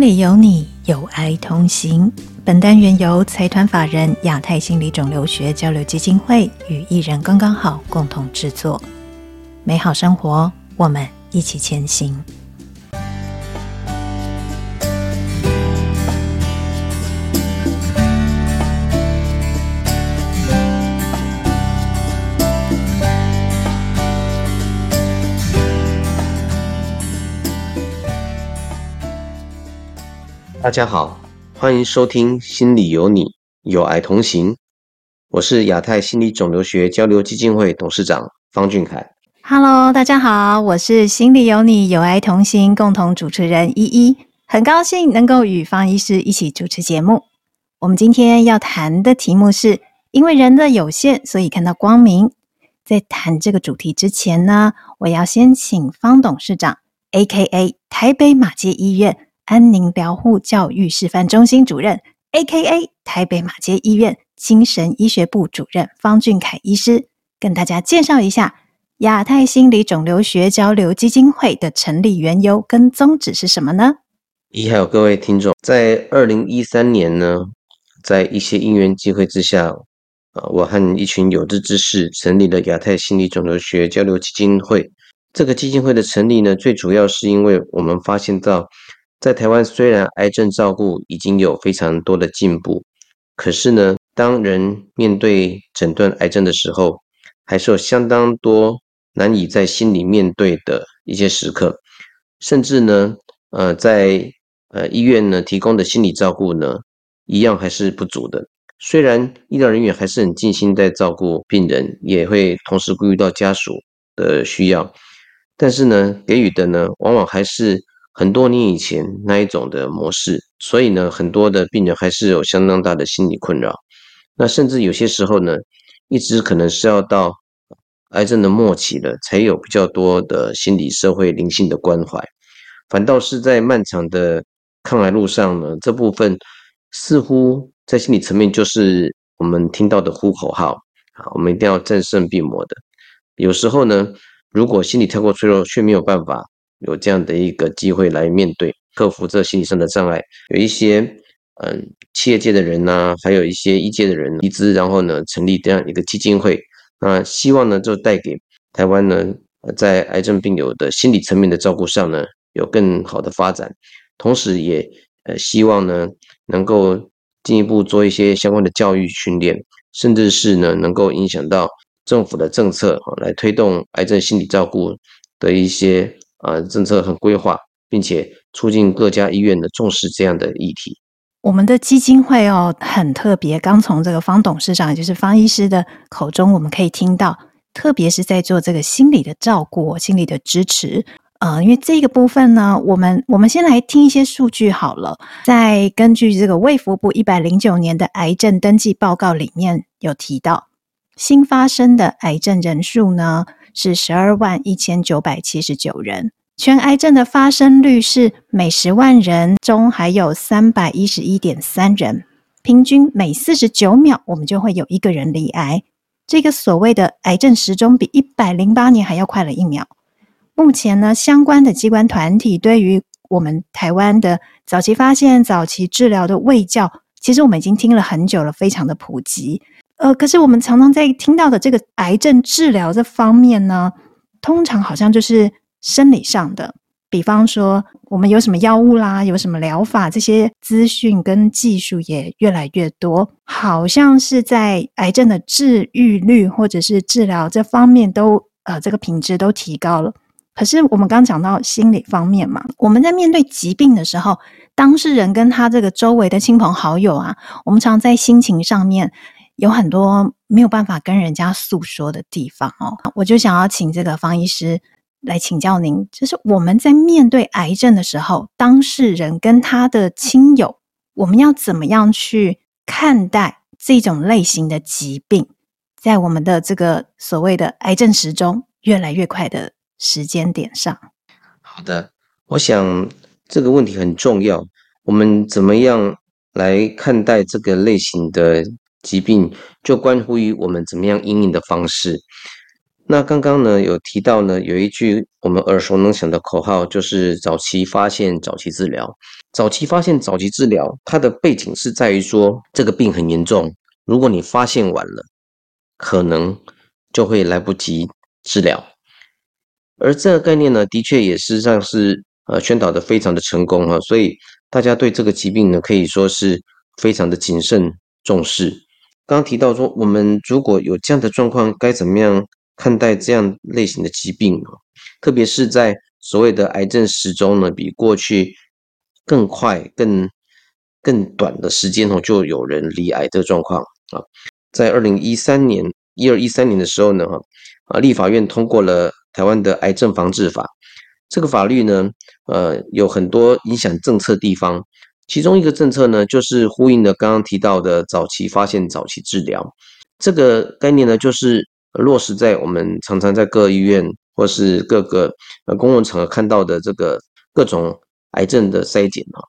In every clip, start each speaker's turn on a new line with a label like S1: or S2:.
S1: 心里有你，有爱同行。本单元由财团法人亚太心理肿瘤学交流基金会与艺人刚刚好共同制作。美好生活，我们一起前行。
S2: 大家好，欢迎收听《心里有你，有爱同行》。我是亚太心理肿瘤学交流基金会董事长方俊凯。
S1: Hello，大家好，我是《心里有你，有爱同行》共同主持人依依，很高兴能够与方医师一起主持节目。我们今天要谈的题目是因为人的有限，所以看到光明。在谈这个主题之前呢，我要先请方董事长，A.K.A. 台北马偕医院。安宁疗护教育示范中心主任，A.K.A. 台北马街医院精神医学部主任方俊凯医师，跟大家介绍一下亚太心理肿瘤学交流基金会的成立缘由跟宗旨是什么呢？
S2: 还有各位听众，在二零一三年呢，在一些因缘机会之下，啊，我和一群有志之士成立了亚太心理肿瘤学交流基金会。这个基金会的成立呢，最主要是因为我们发现到。在台湾，虽然癌症照顾已经有非常多的进步，可是呢，当人面对诊断癌症的时候，还是有相当多难以在心里面对的一些时刻，甚至呢，呃，在呃医院呢提供的心理照顾呢，一样还是不足的。虽然医疗人员还是很尽心在照顾病人，也会同时顾虑到家属的需要，但是呢，给予的呢，往往还是。很多年以前那一种的模式，所以呢，很多的病人还是有相当大的心理困扰。那甚至有些时候呢，一直可能是要到癌症的末期了，才有比较多的心理、社会、灵性的关怀。反倒是在漫长的抗癌路上呢，这部分似乎在心理层面就是我们听到的呼口号啊，我们一定要战胜病魔的。有时候呢，如果心理太过脆弱，却没有办法。有这样的一个机会来面对、克服这心理上的障碍，有一些嗯企业界的人呐、啊，还有一些医界的人集资，然后呢成立这样一个基金会，那希望呢就带给台湾呢在癌症病友的心理层面的照顾上呢有更好的发展，同时也呃希望呢能够进一步做一些相关的教育训练，甚至是呢能够影响到政府的政策啊，来推动癌症心理照顾的一些。啊，政策很规划，并且促进各家医院的重视这样的议题。
S1: 我们的基金会哦，很特别。刚从这个方董事长，也就是方医师的口中，我们可以听到，特别是在做这个心理的照顾、心理的支持。呃，因为这个部分呢，我们我们先来听一些数据好了。在根据这个卫福部一百零九年的癌症登记报告里面有提到，新发生的癌症人数呢，是十二万一千九百七十九人，全癌症的发生率是每十万人中还有三百一十一点三人，平均每四十九秒我们就会有一个人罹癌。这个所谓的癌症时钟比一百零八年还要快了一秒。目前呢，相关的机关团体对于我们台湾的早期发现、早期治疗的卫教，其实我们已经听了很久了，非常的普及。呃，可是我们常常在听到的这个癌症治疗这方面呢，通常好像就是生理上的，比方说我们有什么药物啦，有什么疗法，这些资讯跟技术也越来越多，好像是在癌症的治愈率或者是治疗这方面都呃这个品质都提高了。可是我们刚讲到心理方面嘛，我们在面对疾病的时候，当事人跟他这个周围的亲朋好友啊，我们常在心情上面。有很多没有办法跟人家诉说的地方哦，我就想要请这个方医师来请教您，就是我们在面对癌症的时候，当事人跟他的亲友，我们要怎么样去看待这种类型的疾病，在我们的这个所谓的癌症时钟越来越快的时间点上？
S2: 好的，我想这个问题很重要，我们怎么样来看待这个类型的疾病就关乎于我们怎么样应应的方式。那刚刚呢有提到呢，有一句我们耳熟能详的口号，就是早期发现、早期治疗。早期发现、早期治疗，它的背景是在于说这个病很严重，如果你发现晚了，可能就会来不及治疗。而这个概念呢，的确也事实上是呃宣导的非常的成功哈，所以大家对这个疾病呢，可以说是非常的谨慎重视。刚提到说，我们如果有这样的状况，该怎么样？看待这样类型的疾病，特别是在所谓的癌症时钟呢，比过去更快、更更短的时间哦，就有人罹癌的状况啊。在二零一三年一二一三年的时候呢，哈啊，立法院通过了台湾的癌症防治法。这个法律呢，呃，有很多影响政策地方，其中一个政策呢，就是呼应的刚刚提到的早期发现、早期治疗这个概念呢，就是。落实在我们常常在各医院或是各个呃公共场合看到的这个各种癌症的筛检啊，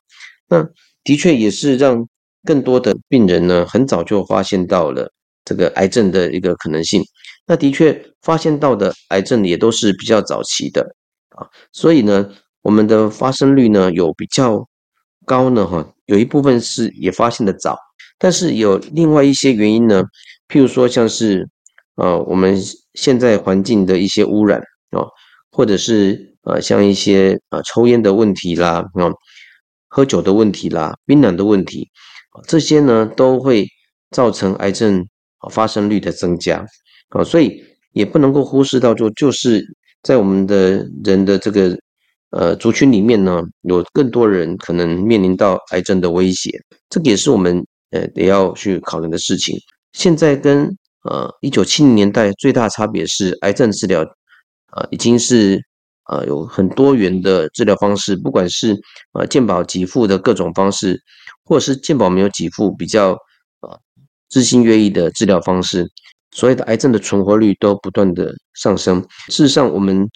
S2: 那的确也是让更多的病人呢很早就发现到了这个癌症的一个可能性。那的确发现到的癌症也都是比较早期的啊，所以呢，我们的发生率呢有比较高呢哈，有一部分是也发现的早，但是有另外一些原因呢，譬如说像是。呃，我们现在环境的一些污染啊，或者是呃，像一些呃抽烟的问题啦，啊，喝酒的问题啦，槟榔的问题，这些呢都会造成癌症发生率的增加啊，所以也不能够忽视到，就就是在我们的人的这个呃族群里面呢，有更多人可能面临到癌症的威胁，这个也是我们呃得要去考虑的事情。现在跟呃，一九七零年代最大差别是癌症治疗，呃，已经是呃有很多元的治疗方式，不管是呃健保给付的各种方式，或者是健保没有给付比较呃自信愿意的治疗方式，所有的癌症的存活率都不断的上升。事实上，我们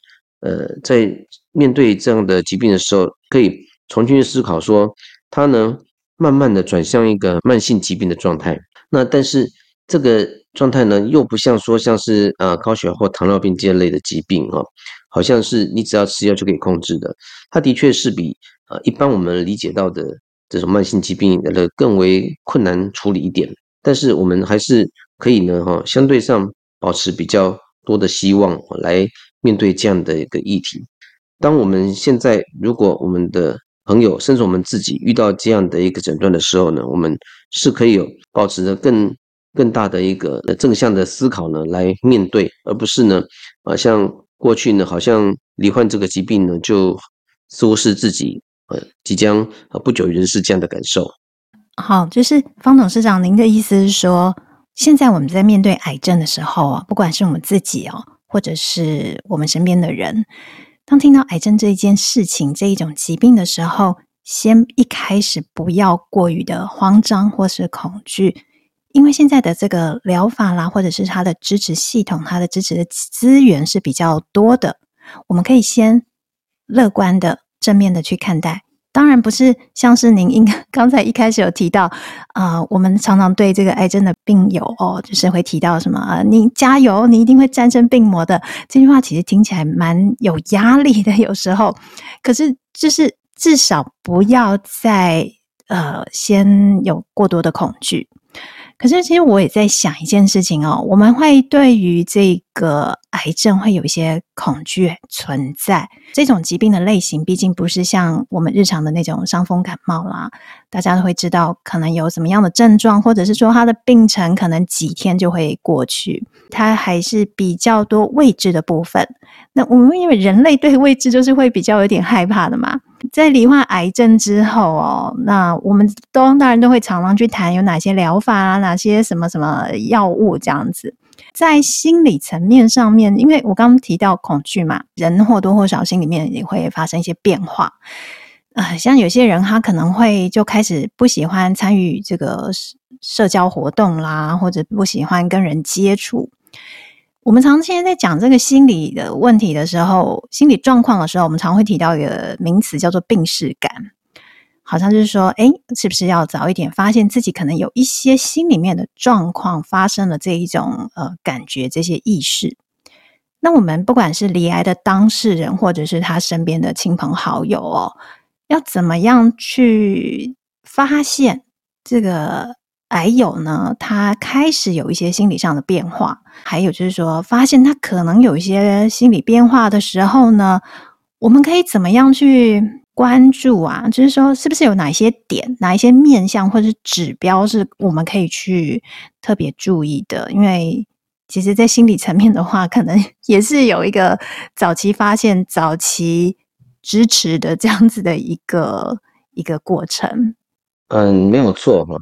S2: 呃在面对这样的疾病的时候，可以重新思考说，它呢慢慢的转向一个慢性疾病的状态。那但是这个。状态呢，又不像说像是呃高血压或糖尿病这类的疾病哈，好像是你只要吃药就可以控制的。它的确是比呃一般我们理解到的这种慢性疾病的更为困难处理一点。但是我们还是可以呢哈，相对上保持比较多的希望来面对这样的一个议题。当我们现在如果我们的朋友甚至我们自己遇到这样的一个诊断的时候呢，我们是可以有保持着更。更大的一个正向的思考呢，来面对，而不是呢，啊，像过去呢，好像罹患这个疾病呢，就似乎是自己呃即将不久于人世这样的感受。
S1: 好，就是方董事长，您的意思是说，现在我们在面对癌症的时候啊，不管是我们自己哦，或者是我们身边的人，当听到癌症这一件事情、这一种疾病的时候，先一开始不要过于的慌张或是恐惧。因为现在的这个疗法啦，或者是它的支持系统，它的支持的资源是比较多的，我们可以先乐观的、正面的去看待。当然不是像是您应该刚才一开始有提到，啊、我们常常对这个癌症的病友哦，就是会提到什么啊，你加油，你一定会战胜病魔的。这句话其实听起来蛮有压力的，有时候。可是就是至少不要再呃，先有过多的恐惧。可是，其实我也在想一件事情哦，我们会对于这个癌症会有一些恐惧存在。这种疾病的类型，毕竟不是像我们日常的那种伤风感冒啦，大家都会知道可能有什么样的症状，或者是说它的病程可能几天就会过去。它还是比较多未知的部分。那我们因为人类对未知就是会比较有点害怕的嘛。在罹患癌症之后哦，那我们都当然都会常常去谈有哪些疗法啊，哪些什么什么药物这样子。在心理层面上面，因为我刚刚提到恐惧嘛，人或多或少心里面也会发生一些变化。呃，像有些人他可能会就开始不喜欢参与这个社交活动啦，或者不喜欢跟人接触。我们常现在在讲这个心理的问题的时候，心理状况的时候，我们常会提到一个名词叫做病识感，好像就是说，诶，是不是要早一点发现自己可能有一些心里面的状况发生了这一种呃感觉，这些意识。那我们不管是罹癌的当事人，或者是他身边的亲朋好友哦，要怎么样去发现这个癌友呢？他开始有一些心理上的变化，还有就是说，发现他可能有一些心理变化的时候呢，我们可以怎么样去关注啊？就是说，是不是有哪些点、哪一些面向或者是指标是我们可以去特别注意的？因为其实，在心理层面的话，可能也是有一个早期发现、早期支持的这样子的一个一个过程。
S2: 嗯，没有错哈。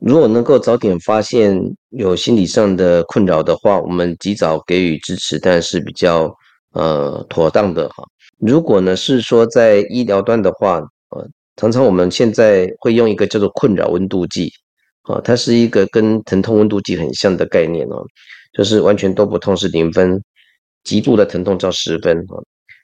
S2: 如果能够早点发现有心理上的困扰的话，我们及早给予支持，但是比较呃妥当的哈。如果呢是说在医疗端的话，呃，常常我们现在会用一个叫做困扰温度计。啊，它是一个跟疼痛温度计很像的概念哦，就是完全都不痛是零分，极度的疼痛叫十分啊。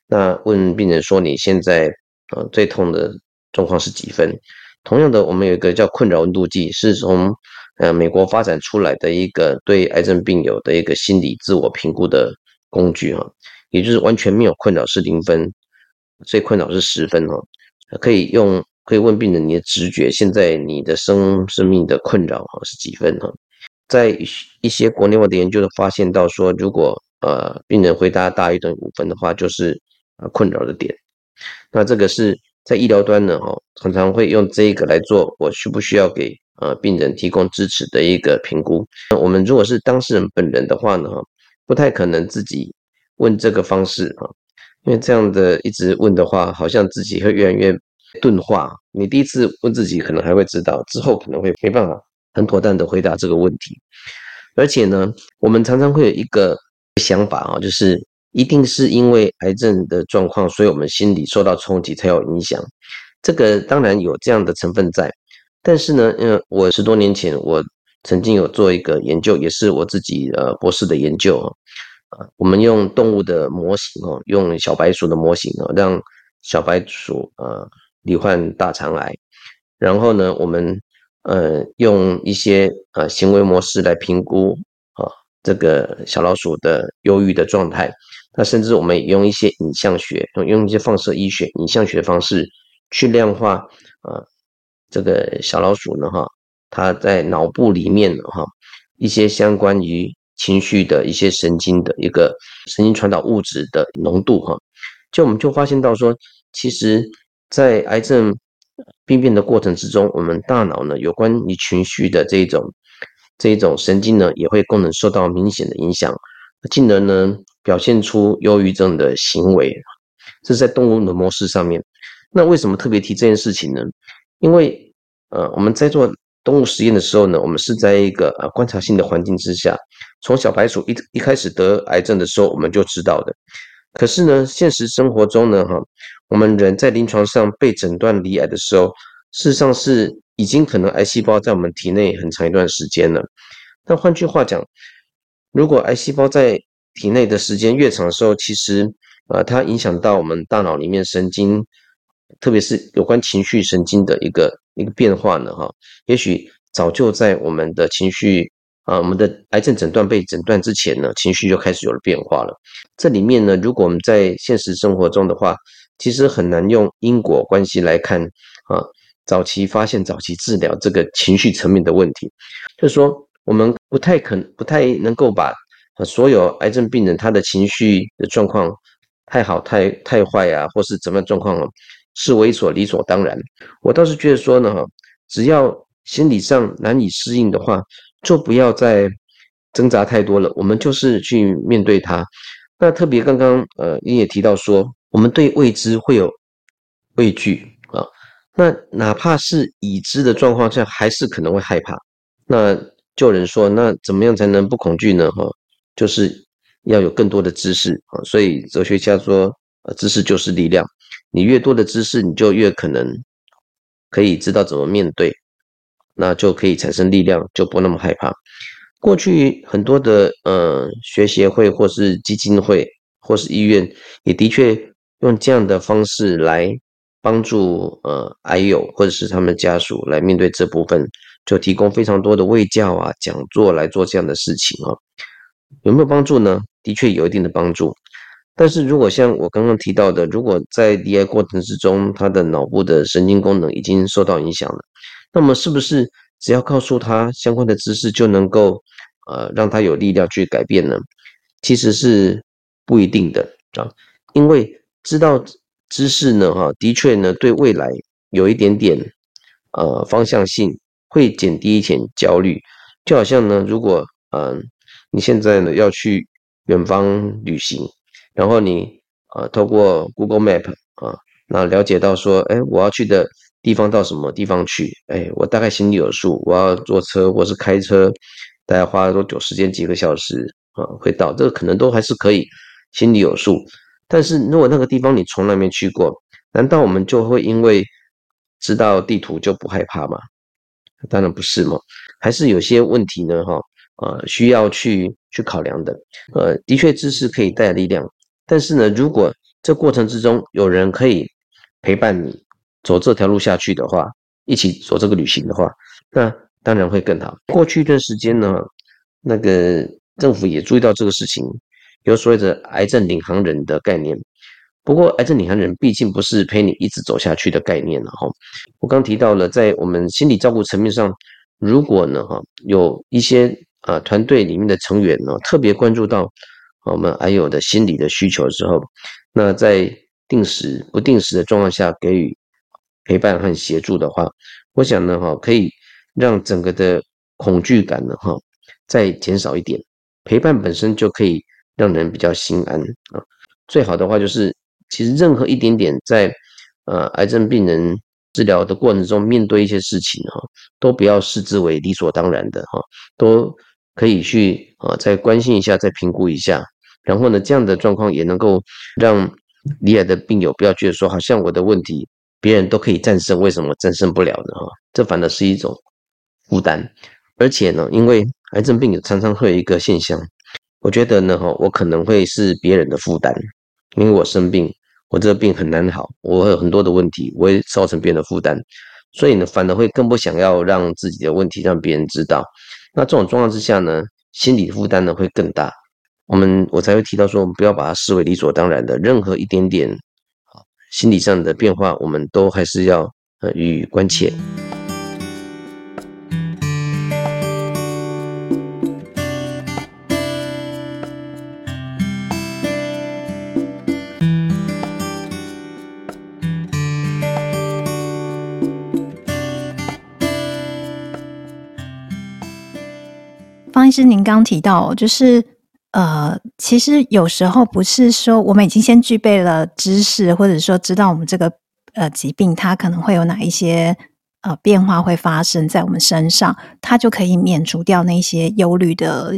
S2: 那问病人说，你现在呃最痛的状况是几分？同样的，我们有一个叫困扰温度计，是从呃美国发展出来的一个对癌症病友的一个心理自我评估的工具哈，也就是完全没有困扰是零分，最困扰是十分哦，可以用。可以问病人，你的直觉，现在你的生生命的困扰哈是几分哈？在一些国内外的研究都发现到说，如果呃病人回答大于等于五分的话，就是呃困扰的点。那这个是在医疗端呢哈，常常会用这个来做，我需不需要给呃病人提供支持的一个评估。那我们如果是当事人本人的话呢，不太可能自己问这个方式啊，因为这样的一直问的话，好像自己会越来越。钝化，你第一次问自己可能还会知道，之后可能会没办法很妥当的回答这个问题。而且呢，我们常常会有一个想法啊，就是一定是因为癌症的状况，所以我们心理受到冲击才有影响。这个当然有这样的成分在，但是呢，因为我十多年前我曾经有做一个研究，也是我自己呃博士的研究啊，我们用动物的模型哦，用小白鼠的模型哦，让小白鼠呃。罹患大肠癌，然后呢，我们呃用一些呃行为模式来评估啊这个小老鼠的忧郁的状态。那甚至我们也用一些影像学，用用一些放射医学影像学的方式去量化啊这个小老鼠呢哈，它在脑部里面哈一些相关于情绪的一些神经的一个神经传导物质的浓度哈，就我们就发现到说其实。在癌症病变的过程之中，我们大脑呢有关于情绪的这一种这一种神经呢，也会功能受到明显的影响，进而呢表现出忧郁症的行为。这是在动物的模式上面。那为什么特别提这件事情呢？因为呃我们在做动物实验的时候呢，我们是在一个呃观察性的环境之下，从小白鼠一一开始得癌症的时候我们就知道的。可是呢，现实生活中呢，哈。我们人在临床上被诊断罹癌的时候，事实上是已经可能癌细胞在我们体内很长一段时间了。但换句话讲，如果癌细胞在体内的时间越长的时候，其实啊，它影响到我们大脑里面神经，特别是有关情绪神经的一个一个变化呢，哈，也许早就在我们的情绪。啊，我们的癌症诊断被诊断之前呢，情绪就开始有了变化了。这里面呢，如果我们在现实生活中的话，其实很难用因果关系来看啊。早期发现、早期治疗这个情绪层面的问题，就是说我们不太可能、不太能够把所有癌症病人他的情绪的状况太好、太太坏啊，或是怎么样状况视为所理所当然。我倒是觉得说呢，只要心理上难以适应的话。就不要再挣扎太多了，我们就是去面对它。那特别刚刚呃，你也提到说，我们对未知会有畏惧啊。那哪怕是已知的状况下，还是可能会害怕。那就有人说，那怎么样才能不恐惧呢？哈，就是要有更多的知识啊。所以哲学家说，呃，知识就是力量。你越多的知识，你就越可能可以知道怎么面对。那就可以产生力量，就不那么害怕。过去很多的呃学协会或是基金会或是医院，也的确用这样的方式来帮助呃癌友或者是他们家属来面对这部分，就提供非常多的卫教啊讲座来做这样的事情啊。有没有帮助呢？的确有一定的帮助。但是如果像我刚刚提到的，如果在罹癌过程之中，他的脑部的神经功能已经受到影响了，那么是不是只要告诉他相关的知识就能够呃让他有力量去改变呢？其实是不一定的啊，因为知道知识呢，哈，的确呢对未来有一点点呃方向性，会减低一点焦虑。就好像呢，如果嗯、你现在呢要去远方旅行。然后你啊，透过 Google Map 啊，那了解到说，哎，我要去的地方到什么地方去？哎，我大概心里有数，我要坐车或是开车，大概花了多久时间？几个小时啊，会到？这个可能都还是可以心里有数。但是如果那个地方你从来没去过，难道我们就会因为知道地图就不害怕吗？当然不是嘛，还是有些问题呢，哈，呃，需要去去考量的。呃，的确，知识可以带力量。但是呢，如果这过程之中有人可以陪伴你走这条路下去的话，一起走这个旅行的话，那当然会更好。过去一段时间呢，那个政府也注意到这个事情，有所谓的癌症领航人的概念。不过，癌症领航人毕竟不是陪你一直走下去的概念了哈。我刚提到了，在我们心理照顾层面上，如果呢哈有一些啊团队里面的成员呢特别关注到。我们还有的心理的需求之后，那在定时不定时的状况下给予陪伴和协助的话，我想呢，哈，可以让整个的恐惧感呢，哈，再减少一点。陪伴本身就可以让人比较心安啊。最好的话就是，其实任何一点点在呃癌症病人治疗的过程中面对一些事情哈，都不要视之为理所当然的哈，都。可以去啊，再关心一下，再评估一下，然后呢，这样的状况也能够让罹癌的病友不要觉得说，好像我的问题别人都可以战胜，为什么战胜不了呢？哈，这反而是一种负担。而且呢，因为癌症病友常常会有一个现象，我觉得呢，哈，我可能会是别人的负担，因为我生病，我这个病很难好，我有很多的问题，我会造成别人的负担，所以呢，反而会更不想要让自己的问题让别人知道。那这种状况之下呢，心理负担呢会更大。我们我才会提到说，我们不要把它视为理所当然的，任何一点点心理上的变化，我们都还是要呃予以关切。
S1: 方医师，您刚提到，就是呃，其实有时候不是说我们已经先具备了知识，或者说知道我们这个呃疾病它可能会有哪一些呃变化会发生在我们身上，它就可以免除掉那些忧虑的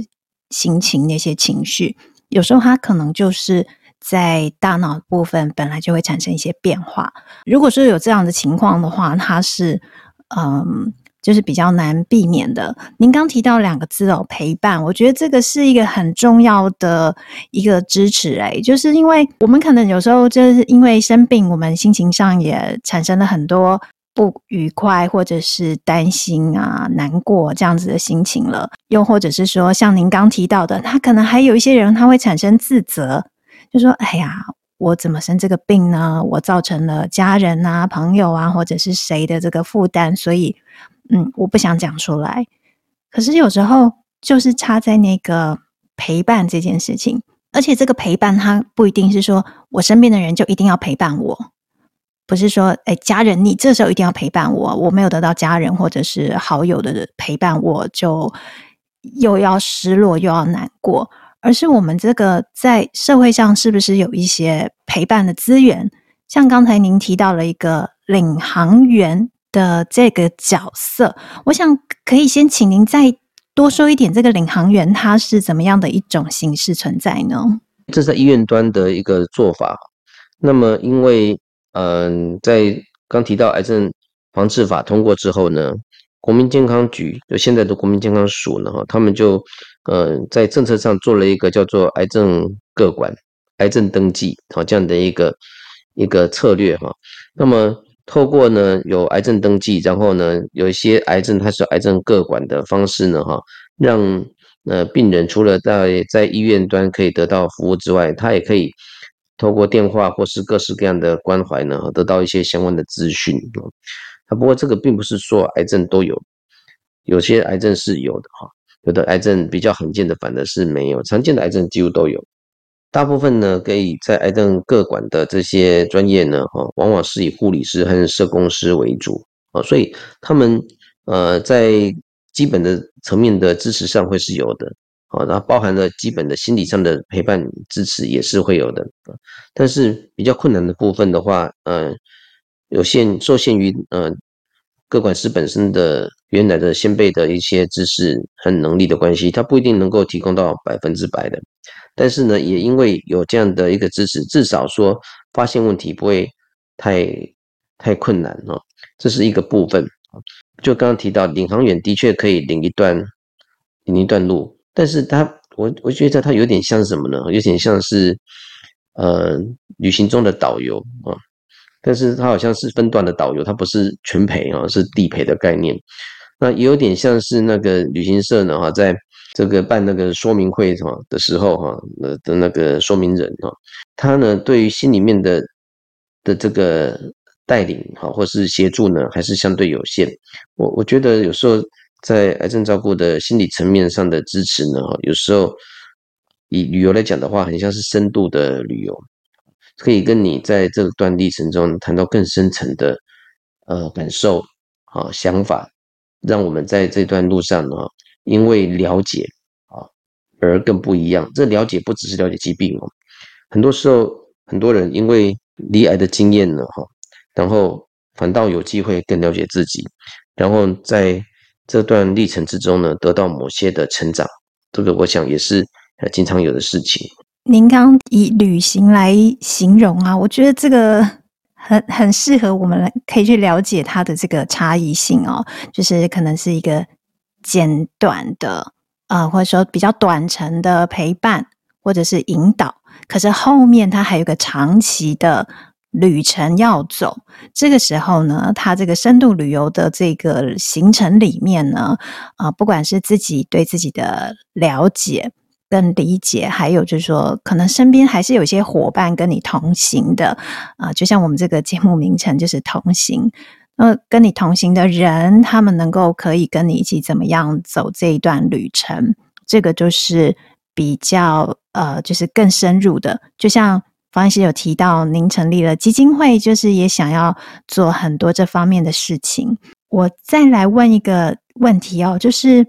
S1: 心情、那些情绪。有时候它可能就是在大脑部分本来就会产生一些变化。如果说有这样的情况的话，它是嗯。就是比较难避免的。您刚提到两个字哦，陪伴，我觉得这个是一个很重要的一个支持。哎，就是因为我们可能有时候就是因为生病，我们心情上也产生了很多不愉快，或者是担心啊、难过这样子的心情了。又或者是说，像您刚提到的，他可能还有一些人他会产生自责，就说：“哎呀，我怎么生这个病呢？我造成了家人啊、朋友啊，或者是谁的这个负担，所以。”嗯，我不想讲出来。可是有时候就是差在那个陪伴这件事情，而且这个陪伴它不一定是说我身边的人就一定要陪伴我，不是说哎，家人你这时候一定要陪伴我，我没有得到家人或者是好友的陪伴，我就又要失落又要难过，而是我们这个在社会上是不是有一些陪伴的资源？像刚才您提到了一个领航员。的这个角色，我想可以先请您再多说一点，这个领航员他是怎么样的一种形式存在呢？
S2: 这是在医院端的一个做法。那么，因为嗯、在刚提到癌症防治法通过之后呢，国民健康局就现在的国民健康署呢，他们就呃在政策上做了一个叫做癌症个管、癌症登记好这样的一个一个策略哈。那么透过呢有癌症登记，然后呢有一些癌症它是癌症个管的方式呢哈，让呃，病人除了在在医院端可以得到服务之外，他也可以透过电话或是各式各样的关怀呢，得到一些相关的资讯。啊，不过这个并不是说癌症都有，有些癌症是有的哈，有的癌症比较罕见的，反而是没有，常见的癌症几乎都有。大部分呢，可以在癌症各管的这些专业呢，哈，往往是以护理师和社工师为主啊，所以他们呃在基本的层面的支持上会是有的啊，然后包含了基本的心理上的陪伴支持也是会有的，但是比较困难的部分的话，呃，有限受限于呃各管师本身的原来的先辈的一些知识和能力的关系，他不一定能够提供到百分之百的。但是呢，也因为有这样的一个支持，至少说发现问题不会太太困难哦，这是一个部分。就刚刚提到领航员的确可以领一段领一段路，但是他我我觉得他有点像什么呢？有点像是呃旅行中的导游啊，但是他好像是分段的导游，他不是全陪啊，是地陪的概念。那也有点像是那个旅行社呢哈，在。这个办那个说明会哈的时候哈，呃的那个说明人哈，他呢对于心里面的的这个带领哈，或是协助呢，还是相对有限。我我觉得有时候在癌症照顾的心理层面上的支持呢，哈，有时候以旅游来讲的话，很像是深度的旅游，可以跟你在这段历程中谈到更深层的呃感受啊想法，让我们在这段路上呢。因为了解啊，而更不一样。这了解不只是了解疾病哦，很多时候很多人因为罹癌的经验呢，哈，然后反倒有机会更了解自己，然后在这段历程之中呢，得到某些的成长。这个我想也是呃经常有的事情。
S1: 您刚以旅行来形容啊，我觉得这个很很适合我们来可以去了解它的这个差异性哦，就是可能是一个。简短的，呃，或者说比较短程的陪伴，或者是引导，可是后面他还有个长期的旅程要走。这个时候呢，他这个深度旅游的这个行程里面呢，啊、不管是自己对自己的了解跟理解，还有就是说，可能身边还是有些伙伴跟你同行的，啊、就像我们这个节目名称就是同行。呃，跟你同行的人，他们能够可以跟你一起怎么样走这一段旅程？这个就是比较呃，就是更深入的。就像方医师有提到，您成立了基金会，就是也想要做很多这方面的事情。我再来问一个问题哦，就是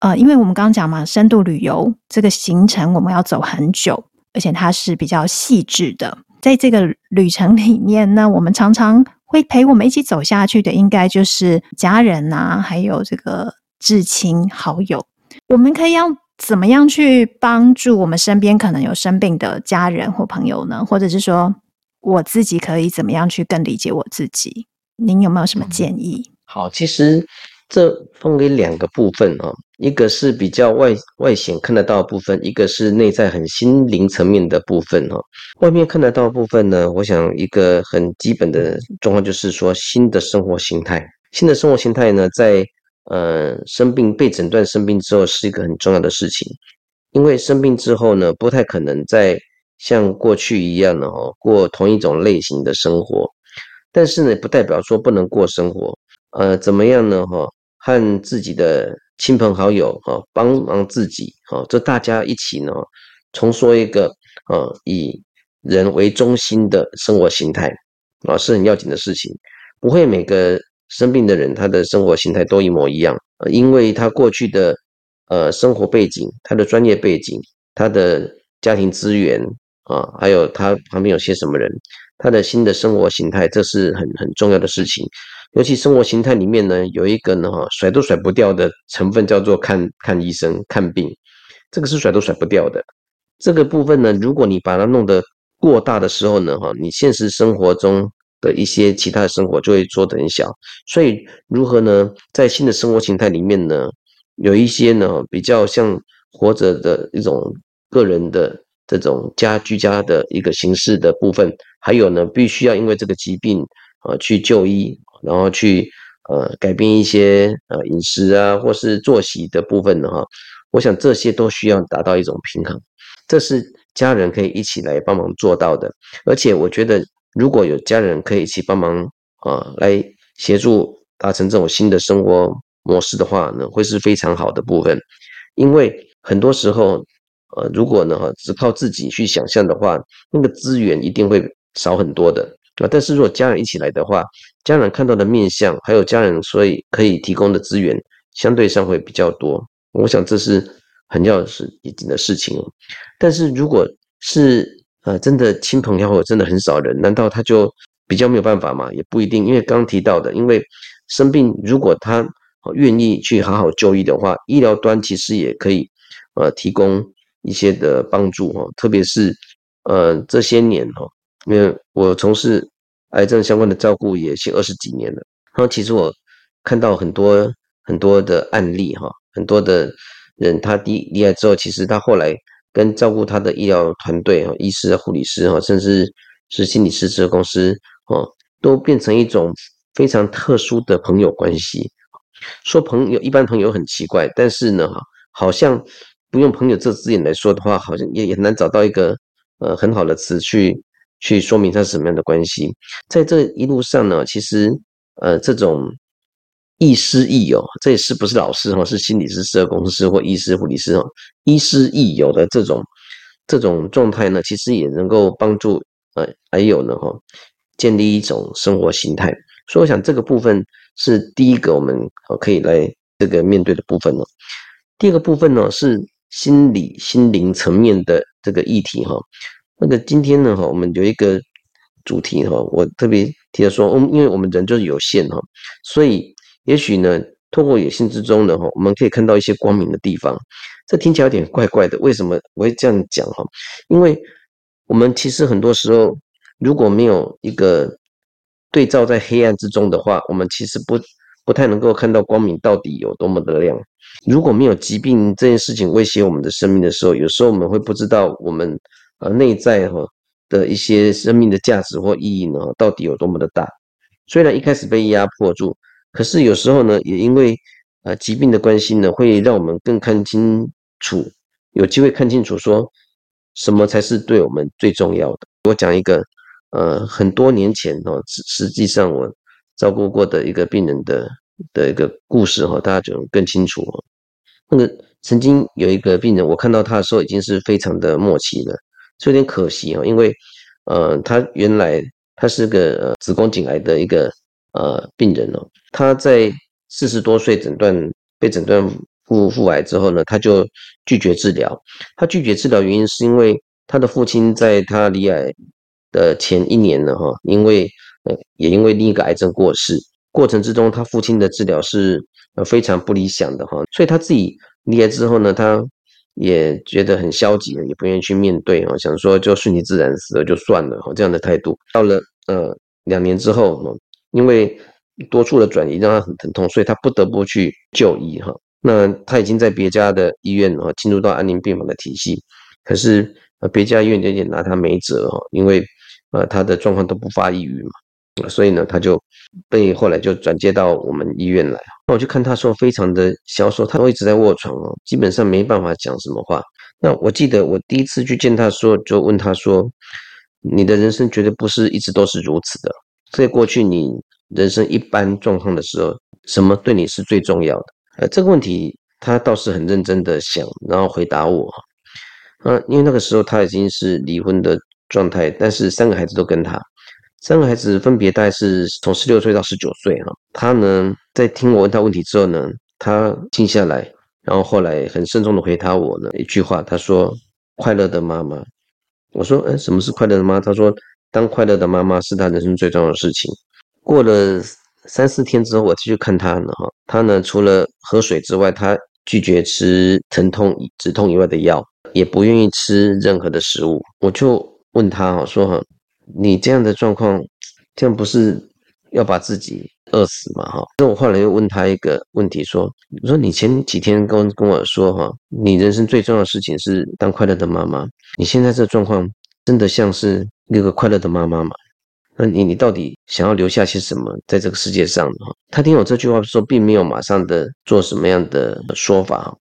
S1: 呃，因为我们刚刚讲嘛，深度旅游这个行程我们要走很久，而且它是比较细致的。在这个旅程里面呢，我们常常会陪我们一起走下去的，应该就是家人呐，还有这个至亲好友。我们可以要怎么样去帮助我们身边可能有生病的家人或朋友呢？或者是说，我自己可以怎么样去更理解我自己？您有没有什么建议？
S2: 好，其实这分为两个部分啊。一个是比较外外显看得到部分，一个是内在很心灵层面的部分哈。外面看得到部分呢，我想一个很基本的状况就是说，新的生活形态，新的生活形态呢，在呃生病被诊断生病之后是一个很重要的事情，因为生病之后呢，不太可能再像过去一样的哦过同一种类型的生活，但是呢，不代表说不能过生活，呃，怎么样呢哈？和自己的亲朋好友哈，帮忙自己哈，这大家一起呢，重说一个呃以人为中心的生活形态啊，是很要紧的事情。不会每个生病的人他的生活形态都一模一样，因为他过去的呃生活背景、他的专业背景、他的家庭资源啊，还有他旁边有些什么人，他的新的生活形态，这是很很重要的事情。尤其生活形态里面呢，有一个呢哈甩都甩不掉的成分，叫做看看医生看病，这个是甩都甩不掉的。这个部分呢，如果你把它弄得过大的时候呢，哈，你现实生活中的一些其他的生活就会缩得很小。所以如何呢，在新的生活形态里面呢，有一些呢比较像活着的一种个人的这种家居家的一个形式的部分，还有呢，必须要因为这个疾病啊去就医。然后去呃改变一些呃饮食啊或是作息的部分的哈，我想这些都需要达到一种平衡，这是家人可以一起来帮忙做到的。而且我觉得，如果有家人可以一起帮忙啊，来协助达成这种新的生活模式的话呢，会是非常好的部分。因为很多时候，呃，如果呢只靠自己去想象的话，那个资源一定会少很多的啊。但是如果家人一起来的话，家人看到的面相，还有家人所以可以提供的资源，相对上会比较多。我想这是很要是一定的事情哦。但是如果是呃真的亲朋好友真的很少人，难道他就比较没有办法吗？也不一定，因为刚刚提到的，因为生病如果他愿意去好好就医的话，医疗端其实也可以呃提供一些的帮助哈。特别是呃这些年哈，因为我从事癌症相关的照顾也近二十几年了，然后其实我看到很多。很多的案例哈，很多的人他离离癌之后，其实他后来跟照顾他的医疗团队哈，医师、护理师哈，甚至是心理师、这个公司哦，都变成一种非常特殊的朋友关系。说朋友，一般朋友很奇怪，但是呢哈，好像不用朋友这字眼来说的话，好像也也很难找到一个呃很好的词去去说明它是什么样的关系。在这一路上呢，其实呃这种。亦师亦友，这也是不是老师哈？是心理师、社工师或医师、护理师哈。亦师亦友的这种这种状态呢，其实也能够帮助呃，还有呢哈，建立一种生活形态。所以我想这个部分是第一个我们可以来这个面对的部分了。第二个部分呢是心理心灵层面的这个议题哈。那个今天呢哈，我们有一个主题哈，我特别提到说，嗯因为我们人就是有限哈，所以。也许呢，透过有限之中呢，哈，我们可以看到一些光明的地方。这听起来有点怪怪的，为什么我会这样讲哈？因为我们其实很多时候，如果没有一个对照在黑暗之中的话，我们其实不不太能够看到光明到底有多么的亮。如果没有疾病这件事情威胁我们的生命的时候，有时候我们会不知道我们呃内在哈的一些生命的价值或意义呢，到底有多么的大。虽然一开始被压迫住。可是有时候呢，也因为呃疾病的关系呢，会让我们更看清楚，有机会看清楚说什么才是对我们最重要的。我讲一个呃很多年前哦，实实际上我照顾过的一个病人的的一个故事哈，大家就更清楚哦。那个曾经有一个病人，我看到他的时候已经是非常的末期了，是有点可惜哈，因为呃他原来他是个子宫颈癌的一个。呃，病人哦，他在四十多岁诊断被诊断腹腹癌之后呢，他就拒绝治疗。他拒绝治疗原因是因为他的父亲在他离癌的前一年呢，哈，因为呃也因为另一个癌症过世，过程之中他父亲的治疗是呃非常不理想的哈，所以他自己离癌之后呢，他也觉得很消极，也不愿意去面对啊，想说就顺其自然死了就算了哈，这样的态度。到了呃两年之后。因为多处的转移让他很疼痛，所以他不得不去就医哈。那他已经在别家的医院哈进入到安宁病房的体系，可是呃别家医院有点拿他没辙哈，因为呃他的状况都不发抑郁嘛，所以呢他就被后来就转接到我们医院来。那我就看他说非常的消瘦，他都一直在卧床哦，基本上没办法讲什么话。那我记得我第一次去见他说，就问他说：“你的人生绝对不是一直都是如此的。”在过去你人生一般状况的时候，什么对你是最重要的？呃，这个问题他倒是很认真的想，然后回答我。啊，因为那个时候他已经是离婚的状态，但是三个孩子都跟他，三个孩子分别大概是从十六岁到十九岁哈。他呢，在听我问他问题之后呢，他静下来，然后后来很慎重的回答我呢一句话，他说：“快乐的妈妈。”我说：“哎，什么是快乐的妈妈？”他说。当快乐的妈妈是他人生最重要的事情。过了三四天之后，我继续看他呢，哈，他呢除了喝水之外，他拒绝吃疼痛止痛以外的药，也不愿意吃任何的食物。我就问他哈，说哈，你这样的状况，这样不是要把自己饿死吗？哈，那我后来又问他一个问题，说，我说你前几天跟跟我说哈，你人生最重要的事情是当快乐的妈妈，你现在这状况真的像是？那个快乐的妈妈吗，那你你到底想要留下些什么在这个世界上呢？他听我这句话说，并没有马上的做什么样的说法。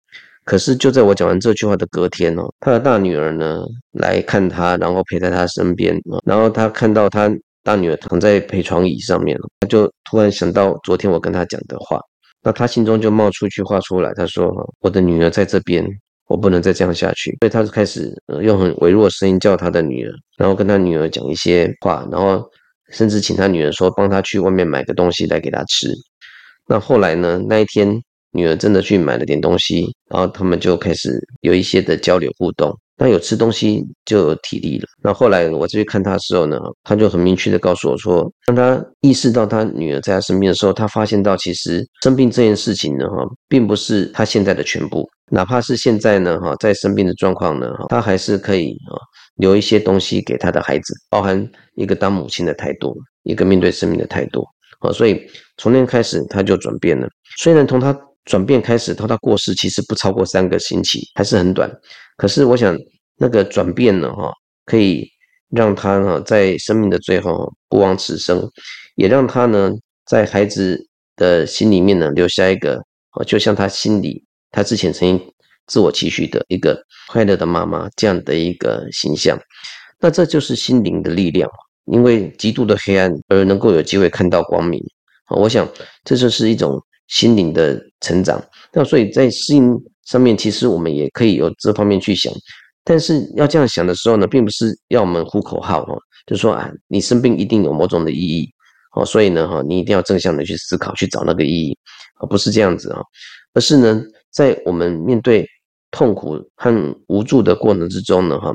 S2: 可是就在我讲完这句话的隔天哦，他的大女儿呢来看他，然后陪在他身边，然后他看到他大女儿躺在陪床椅上面，他就突然想到昨天我跟他讲的话，那他心中就冒出一句话出来，他说：“我的女儿在这边，我不能再这样下去。”所以他就开始用很微弱的声音叫他的女儿，然后跟他女儿讲一些话，然后甚至请他女儿说帮他去外面买个东西来给他吃。那后来呢，那一天。女儿真的去买了点东西，然后他们就开始有一些的交流互动。那有吃东西就有体力了。那后来我再去看他的时候呢，他就很明确的告诉我说，当他意识到他女儿在他身边的时候，他发现到其实生病这件事情呢，哈，并不是他现在的全部。哪怕是现在呢，哈，在生病的状况呢，哈，他还是可以啊留一些东西给他的孩子，包含一个当母亲的态度，一个面对生命的态度。啊，所以从那开始他就转变了。虽然从他转变开始到他过世，其实不超过三个星期，还是很短。可是我想，那个转变呢，哈，可以让他呢在生命的最后不枉此生，也让他呢在孩子的心里面呢留下一个，就像他心里他之前曾经自我期许的一个快乐的妈妈这样的一个形象。那这就是心灵的力量，因为极度的黑暗而能够有机会看到光明啊。我想这就是一种。心灵的成长，那所以在适应上面，其实我们也可以有这方面去想。但是要这样想的时候呢，并不是要我们呼口号哦，就说啊，你生病一定有某种的意义哦，所以呢哈，你一定要正向的去思考，去找那个意义，而不是这样子啊，而是呢，在我们面对痛苦和无助的过程之中呢哈，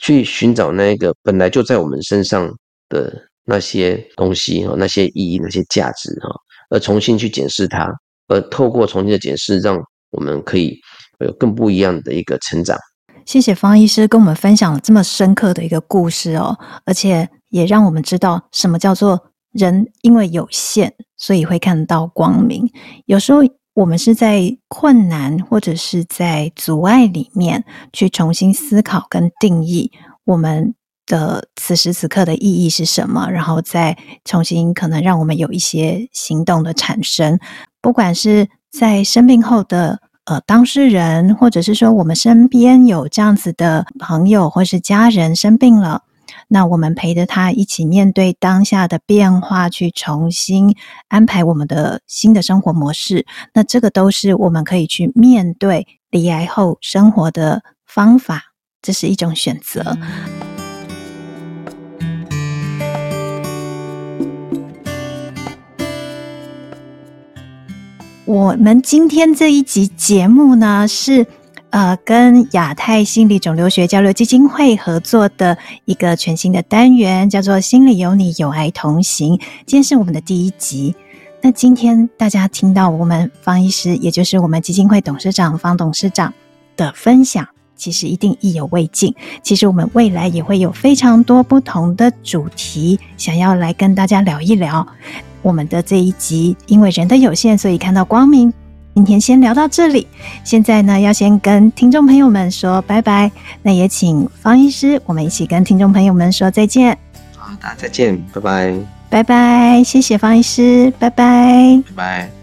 S2: 去寻找那个本来就在我们身上的那些东西哈，那些意义，那些价值哈。而重新去检视它，而透过重新的检视，让我们可以有更不一样的一个成长。
S1: 谢谢方医师跟我们分享了这么深刻的一个故事哦，而且也让我们知道什么叫做人因为有限，所以会看到光明。有时候我们是在困难或者是在阻碍里面去重新思考跟定义我们。的此时此刻的意义是什么？然后再重新可能让我们有一些行动的产生，不管是在生病后的呃当事人，或者是说我们身边有这样子的朋友或是家人生病了，那我们陪着他一起面对当下的变化，去重新安排我们的新的生活模式。那这个都是我们可以去面对离癌后生活的方法，这是一种选择。我们今天这一集节目呢，是呃跟亚太心理肿瘤学交流基金会合作的一个全新的单元，叫做“心里有你，有爱同行”。今天是我们的第一集。那今天大家听到我们方医师，也就是我们基金会董事长方董事长的分享，其实一定意犹未尽。其实我们未来也会有非常多不同的主题，想要来跟大家聊一聊。我们的这一集，因为人的有限，所以看到光明。今天先聊到这里，现在呢，要先跟听众朋友们说拜拜。那也请方医师，我们一起跟听众朋友们说再见。
S2: 好，大家再见，拜拜，
S1: 拜拜，谢谢方医师，拜拜，
S2: 拜拜。